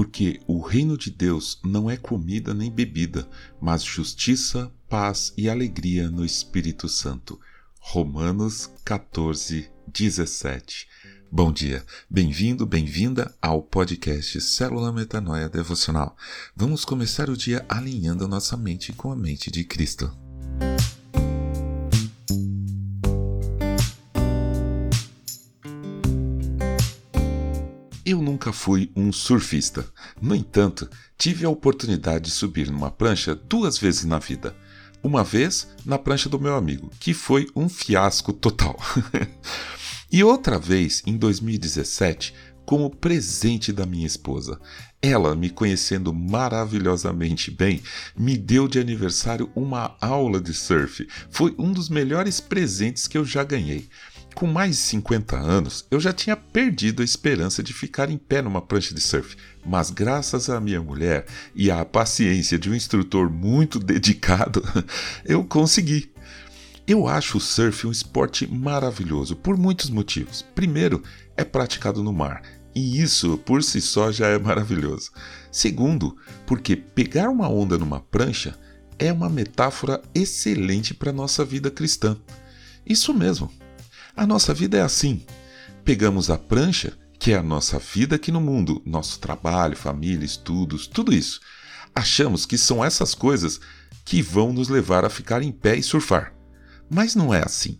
porque o reino de Deus não é comida nem bebida, mas justiça, paz e alegria no Espírito Santo. Romanos 14, 17. Bom dia, bem-vindo, bem-vinda ao podcast Célula Metanoia Devocional. Vamos começar o dia alinhando a nossa mente com a mente de Cristo. Eu nunca fui um surfista. No entanto, tive a oportunidade de subir numa prancha duas vezes na vida. Uma vez na prancha do meu amigo, que foi um fiasco total. e outra vez em 2017, como presente da minha esposa. Ela, me conhecendo maravilhosamente bem, me deu de aniversário uma aula de surf. Foi um dos melhores presentes que eu já ganhei. Com mais de 50 anos, eu já tinha perdido a esperança de ficar em pé numa prancha de surf, mas graças à minha mulher e à paciência de um instrutor muito dedicado, eu consegui. Eu acho o surf um esporte maravilhoso por muitos motivos. Primeiro, é praticado no mar, e isso por si só já é maravilhoso. Segundo, porque pegar uma onda numa prancha é uma metáfora excelente para nossa vida cristã. Isso mesmo. A nossa vida é assim. Pegamos a prancha, que é a nossa vida aqui no mundo, nosso trabalho, família, estudos, tudo isso. Achamos que são essas coisas que vão nos levar a ficar em pé e surfar. Mas não é assim.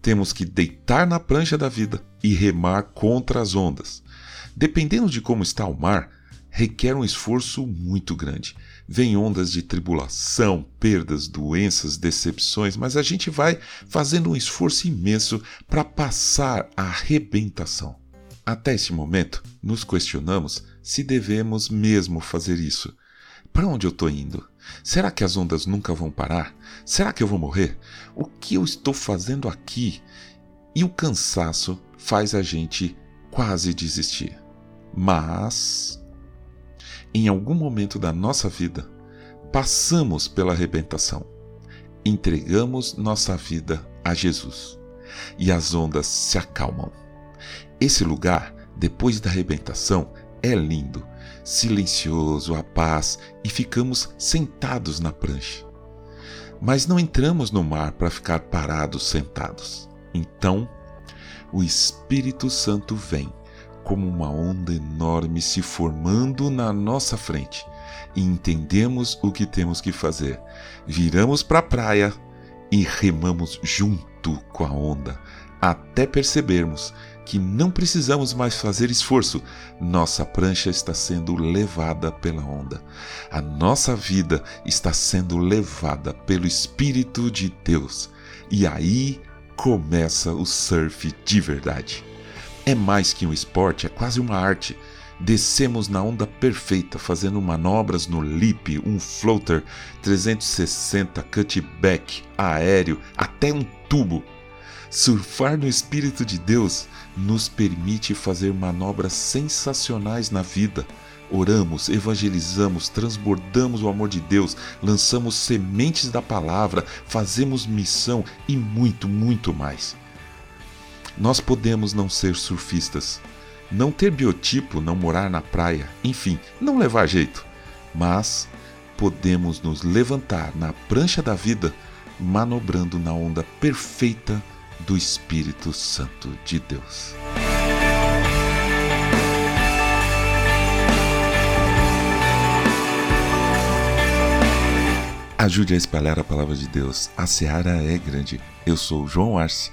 Temos que deitar na prancha da vida e remar contra as ondas. Dependendo de como está o mar, requer um esforço muito grande. Vem ondas de tribulação, perdas, doenças, decepções, mas a gente vai fazendo um esforço imenso para passar a arrebentação. Até esse momento, nos questionamos se devemos mesmo fazer isso. Para onde eu estou indo? Será que as ondas nunca vão parar? Será que eu vou morrer? O que eu estou fazendo aqui? E o cansaço faz a gente quase desistir. Mas em algum momento da nossa vida, passamos pela arrebentação, entregamos nossa vida a Jesus e as ondas se acalmam. Esse lugar, depois da arrebentação, é lindo, silencioso, a paz e ficamos sentados na prancha. Mas não entramos no mar para ficar parados sentados. Então, o Espírito Santo vem como uma onda enorme se formando na nossa frente e entendemos o que temos que fazer. Viramos para a praia e remamos junto com a onda, até percebermos que não precisamos mais fazer esforço, nossa prancha está sendo levada pela onda. A nossa vida está sendo levada pelo Espírito de Deus. E aí começa o surf de verdade. É mais que um esporte, é quase uma arte. Descemos na onda perfeita, fazendo manobras no lip, um floater 360, cutback, aéreo, até um tubo. Surfar no Espírito de Deus nos permite fazer manobras sensacionais na vida. Oramos, evangelizamos, transbordamos o amor de Deus, lançamos sementes da palavra, fazemos missão e muito, muito mais. Nós podemos não ser surfistas, não ter biotipo, não morar na praia, enfim, não levar jeito, mas podemos nos levantar na prancha da vida, manobrando na onda perfeita do Espírito Santo de Deus. Ajude a espalhar a palavra de Deus. A seara é grande. Eu sou João Arce